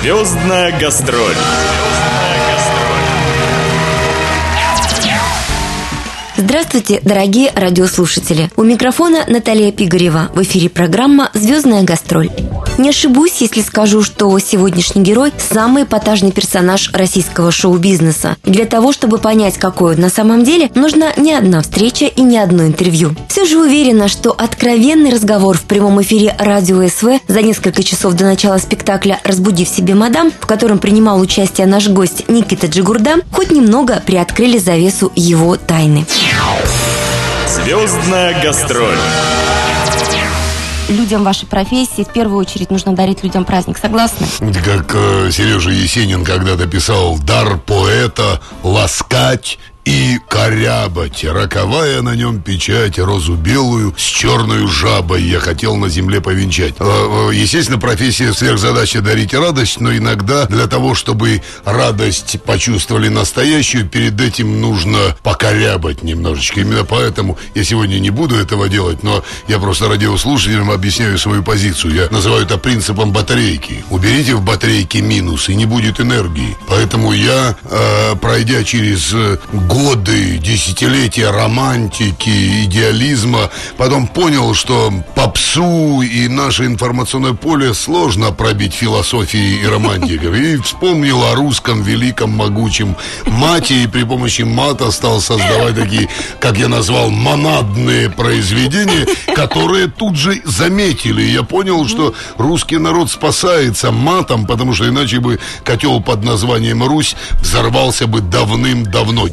Звездная гастроль. Здравствуйте, дорогие радиослушатели. У микрофона Наталья Пигарева. В эфире программа «Звездная гастроль». Не ошибусь, если скажу, что сегодняшний герой – самый эпатажный персонаж российского шоу-бизнеса. Для того, чтобы понять, какой он на самом деле, нужна не одна встреча и не одно интервью. Все же уверена, что откровенный разговор в прямом эфире радио СВ за несколько часов до начала спектакля «Разбуди в себе мадам», в котором принимал участие наш гость Никита Джигурда, хоть немного приоткрыли завесу его тайны. Звездная гастроль людям вашей профессии в первую очередь нужно дарить людям праздник. Согласны? Как э, Сережа Есенин когда-то писал, дар поэта ласкать и корябать, роковая на нем печать, розу белую с черной жабой я хотел на земле повенчать. Э, э, естественно, профессия сверхзадача дарить радость, но иногда для того, чтобы радость почувствовали настоящую, перед этим нужно покорябать немножечко. Именно поэтому я сегодня не буду этого делать, но я просто радиослушателям объясняю свою позицию. Я называю это принципом батарейки. Уберите в батарейке минус, и не будет энергии. Поэтому я, э, пройдя через год годы, десятилетия романтики, идеализма, потом понял, что попсу и наше информационное поле сложно пробить философией и романтикой. И вспомнил о русском великом могучем мате, и при помощи мата стал создавать такие, как я назвал, монадные произведения, которые тут же заметили. Я понял, что русский народ спасается матом, потому что иначе бы котел под названием Русь взорвался бы давным-давно.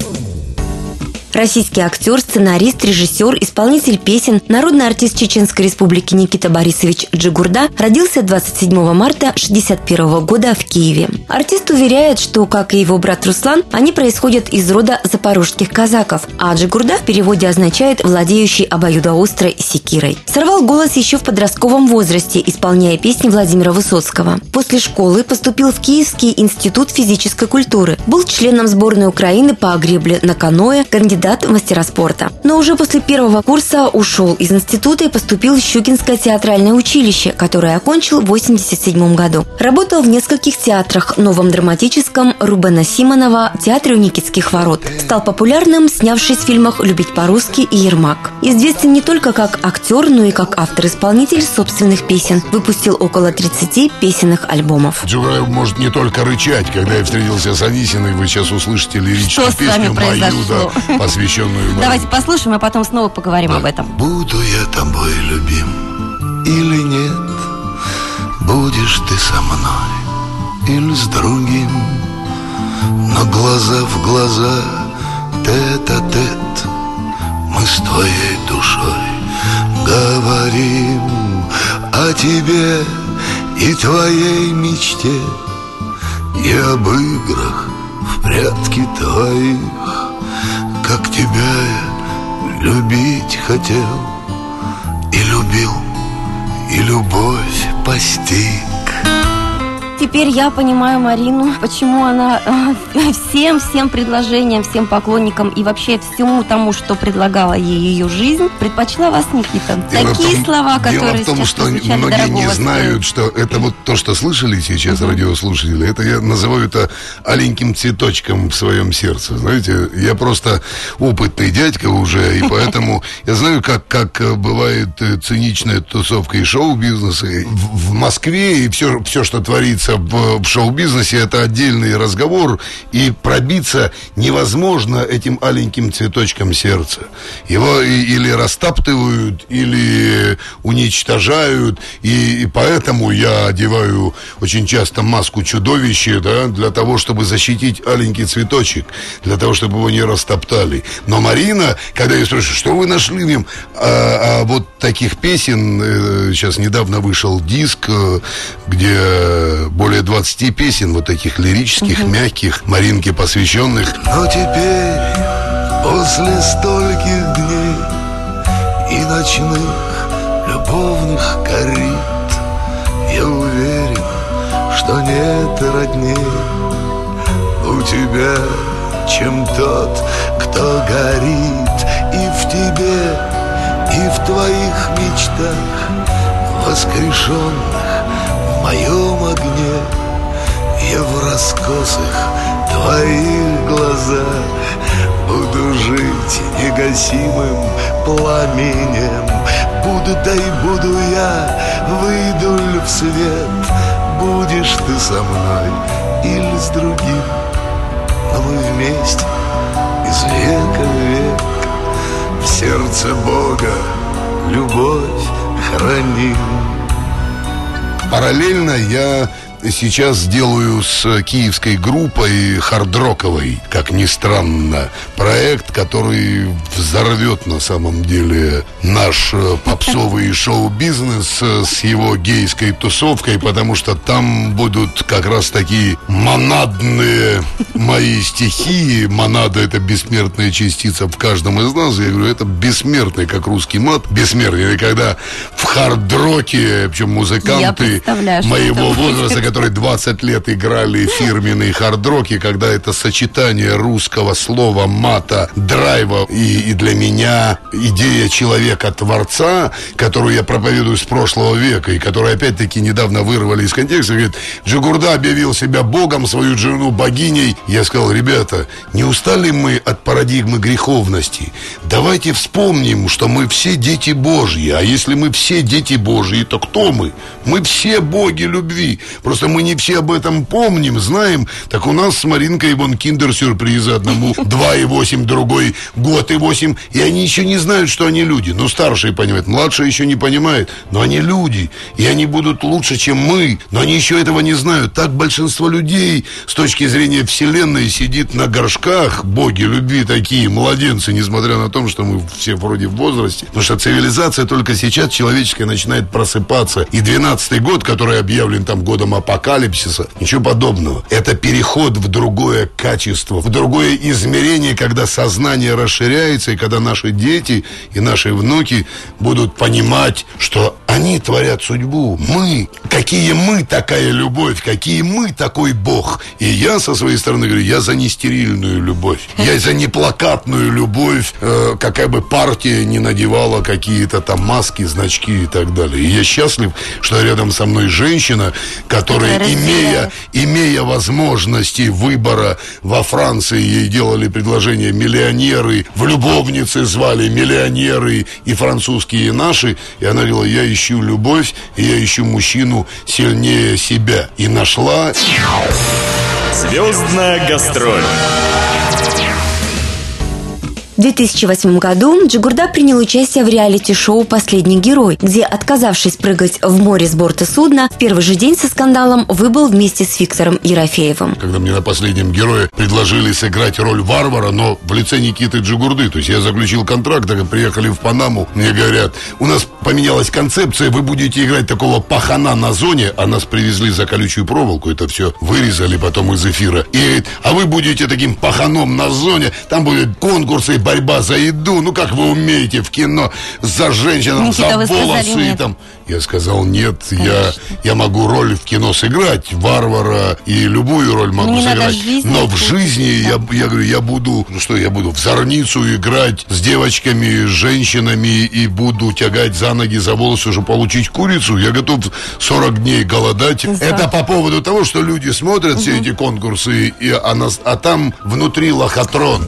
Российский актер, сценарист, режиссер, исполнитель песен, народный артист Чеченской Республики Никита Борисович Джигурда родился 27 марта 1961 года в Киеве. Артист уверяет, что, как и его брат Руслан, они происходят из рода запорожских казаков, а Джигурда в переводе означает «владеющий обоюдоострой секирой». Сорвал голос еще в подростковом возрасте, исполняя песни Владимира Высоцкого. После школы поступил в Киевский институт физической культуры. Был членом сборной Украины по гребле на каноэ, кандидат кандидат в мастера спорта. Но уже после первого курса ушел из института и поступил в Щукинское театральное училище, которое окончил в 1987 году. Работал в нескольких театрах – Новом драматическом, Рубена Симонова, Театре у Никитских ворот. Стал популярным, снявшись в фильмах «Любить по-русски» и «Ермак». Известен не только как актер, но и как автор-исполнитель собственных песен. Выпустил около 30 песенных альбомов. Джураев может не только рычать. Когда я встретился с Анисиной, вы сейчас услышите лирическую Что песню мою, да, посвященную нам. Давайте послушаем, а потом снова поговорим да. об этом. Буду я тобой любим или нет? Будешь ты со мной или с другим? Но глаза в глаза, тет-а-тет Мы с твоей душой говорим о тебе и твоей мечте И об играх в прятки твоих как тебя я любить хотел И любил, и любовь постиг Теперь я понимаю Марину, почему она э, всем, всем предложениям, всем поклонникам и вообще всему тому, что предлагала ей ее жизнь, предпочла вас, Никита. Дело Такие том, слова, которые Дело в том, что многие не знают, что это вот то, что слышали сейчас угу. радиослушатели, это я называю это аленьким цветочком в своем сердце. Знаете, я просто опытный дядька уже, и поэтому я знаю, как, как бывает циничная тусовка и шоу-бизнеса в, в Москве, и все, все, что творится пробиться в, в шоу-бизнесе, это отдельный разговор, и пробиться невозможно этим аленьким цветочком сердца. Его или растаптывают, или уничтожают, и, и поэтому я одеваю очень часто маску чудовища, да, для того, чтобы защитить аленький цветочек, для того, чтобы его не растоптали. Но Марина, когда я спрашиваю, что вы нашли в нем, а, а вот таких песен, э, сейчас недавно вышел диск, э, где более 20 песен, вот таких лирических, угу. мягких, Маринке посвященных. Но теперь, после стольких дней и ночных любовных корит, я уверен, что нет родней у тебя, чем тот, кто горит и в тебе, и в твоих мечтах воскрешенных моем огне Я в раскосых твоих глазах Буду жить негасимым пламенем. Буду, да и буду я, выйду ли в свет? Будешь ты со мной или с другим? Но мы вместе из века в век. В сердце Бога любовь храним Параллельно я сейчас делаю с киевской группой хардроковой, как ни странно, проект, который взорвет на самом деле наш э, попсовый шоу-бизнес э, с его гейской тусовкой, потому что там будут как раз такие монадные мои стихи. Монада это бессмертная частица в каждом из нас. Я говорю, это бессмертный, как русский мат, бессмертный. И когда в хардроке, причем музыканты моего возраста, которые 20 лет играли фирменные хардроки, когда это сочетание русского слова, мата, драйва и, и для меня идея человека-творца, которую я проповедую с прошлого века и которую опять-таки недавно вырвали из контекста, говорит, Джигурда объявил себя богом, свою жену богиней. Я сказал, ребята, не устали мы от парадигмы греховности? Давайте вспомним, что мы все дети Божьи, а если мы все дети Божьи, то кто мы? Мы все боги любви. Просто что мы не все об этом помним, знаем. Так у нас с Маринкой вон киндер-сюрпризы одному 2,8, другой год и 8. И они еще не знают, что они люди. Ну, старшие понимают, младшие еще не понимают. Но они люди. И они будут лучше, чем мы. Но они еще этого не знают. Так большинство людей с точки зрения Вселенной сидит на горшках. Боги любви такие, младенцы, несмотря на то, что мы все вроде в возрасте. Потому что цивилизация только сейчас человеческая начинает просыпаться. И 12-й год, который объявлен там годом апокалипсиса, апокалипсиса. Ничего подобного. Это переход в другое качество, в другое измерение, когда сознание расширяется, и когда наши дети и наши внуки будут понимать, что они творят судьбу. Мы. Какие мы такая любовь, какие мы такой Бог. И я со своей стороны говорю, я за нестерильную любовь. Я за неплакатную любовь, э, какая бы партия не надевала какие-то там маски, значки и так далее. И я счастлив, что рядом со мной женщина, которая которые, имея, имея возможности выбора во Франции, ей делали предложение миллионеры, в любовнице звали миллионеры и французские, и наши, и она говорила, я ищу любовь, и я ищу мужчину сильнее себя. И нашла... Звездная гастроль. В 2008 году Джигурда принял участие в реалити-шоу «Последний герой», где, отказавшись прыгать в море с борта судна, в первый же день со скандалом выбыл вместе с Виктором Ерофеевым. Когда мне на «Последнем герое» предложили сыграть роль варвара, но в лице Никиты Джигурды, то есть я заключил контракт, так приехали в Панаму, мне говорят, у нас поменялась концепция, вы будете играть такого пахана на зоне, а нас привезли за колючую проволоку, это все вырезали потом из эфира, и говорит, а вы будете таким паханом на зоне, там будут конкурсы, борьба за еду, ну как вы умеете в кино за Никита, за волосы и там. Я сказал, нет, я, я могу роль в кино сыграть, варвара, и любую роль могу ну, сыграть. Но в жизни да. я, я говорю, я буду, ну что, я буду в зорницу играть с девочками, с женщинами и буду тягать за ноги, за волосы, чтобы получить курицу. Я готов 40 дней голодать. Да. Это по поводу того, что люди смотрят угу. все эти конкурсы, и, а, нас, а там внутри лохотрон.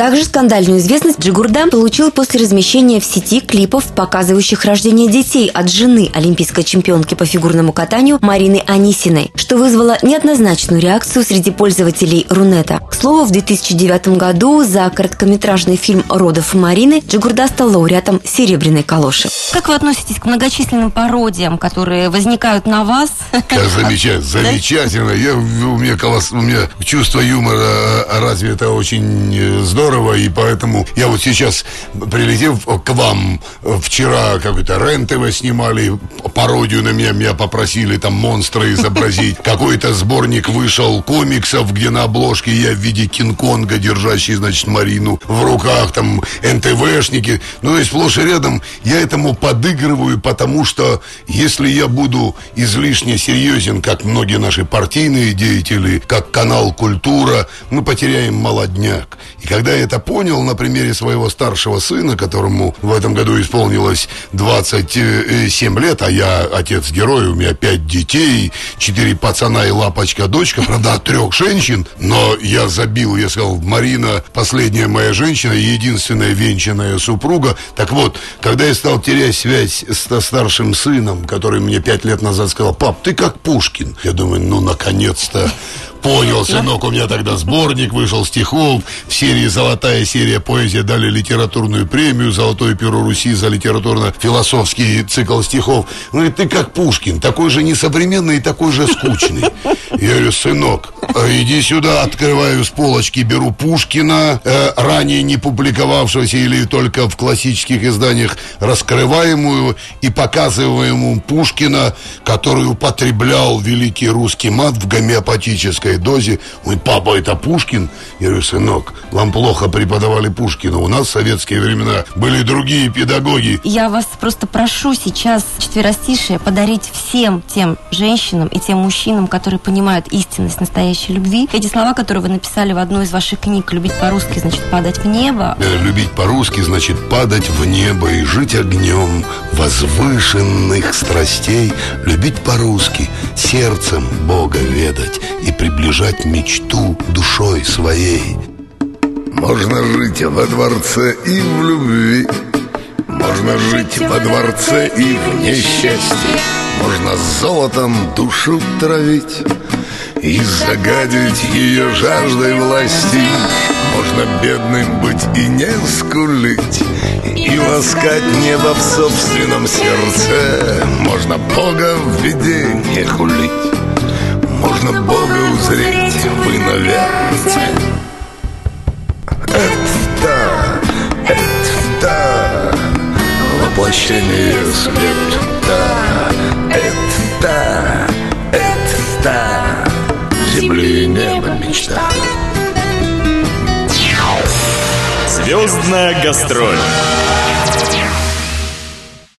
Также скандальную известность Джигурда получил после размещения в сети клипов, показывающих рождение детей от жены олимпийской чемпионки по фигурному катанию Марины Анисиной, что вызвало неоднозначную реакцию среди пользователей Рунета. К слову, в 2009 году за короткометражный фильм «Родов Марины» Джигурда стал лауреатом «Серебряной калоши». Как вы относитесь к многочисленным пародиям, которые возникают на вас? Замечательно, замечательно. Я, у, меня колосс, у меня чувство юмора развито очень э, здорово здорово, и поэтому я вот сейчас, прилетев к вам, вчера какой-то рен снимали, пародию на меня, меня попросили там монстра изобразить. Какой-то сборник вышел комиксов, где на обложке я в виде Кинг-Конга, держащий, значит, Марину в руках, там, НТВшники. Ну, то есть сплошь и рядом я этому подыгрываю, потому что если я буду излишне серьезен, как многие наши партийные деятели, как канал «Культура», мы потеряем молодняк. И когда я это понял на примере своего старшего сына, которому в этом году исполнилось 27 лет, а я отец-герой, у меня пять детей, четыре пацана и лапочка-дочка, правда, от трех женщин, но я забил, я сказал, Марина, последняя моя женщина, единственная венчанная супруга. Так вот, когда я стал терять связь с старшим сыном, который мне пять лет назад сказал, пап, ты как Пушкин. Я думаю, ну, наконец-то Понял, сынок, у меня тогда сборник вышел стихов. В серии «Золотая серия поэзия» дали литературную премию «Золотое перо Руси» за литературно-философский цикл стихов. Он говорит, ты как Пушкин, такой же несовременный и такой же скучный. Я говорю, сынок, а иди сюда, открываю с полочки, беру Пушкина, э, ранее не публиковавшегося или только в классических изданиях раскрываемую и показываемую Пушкина, который употреблял великий русский мат в гомеопатической маленькой дозе. Мой папа это Пушкин. Я говорю, сынок, вам плохо преподавали Пушкина. У нас в советские времена были другие педагоги. Я вас просто прошу сейчас четверостишие подарить всем тем женщинам и тем мужчинам, которые понимают истинность настоящей любви. Эти слова, которые вы написали в одной из ваших книг «Любить по-русски значит падать в небо». Э, любить по-русски значит падать в небо и жить огнем возвышенных страстей. Любить по-русски сердцем Бога ведать и приближать приближать мечту душой своей. Можно жить во дворце и в любви, можно жить во дворце и в несчастье, можно золотом душу травить и загадить ее жаждой власти. Можно бедным быть и не скулить И ласкать небо в собственном сердце Можно Бога в виденье хулить можно Бога узреть вы наверное Это, это воплощение света Это, это земли и неба мечта. Звездная гастроль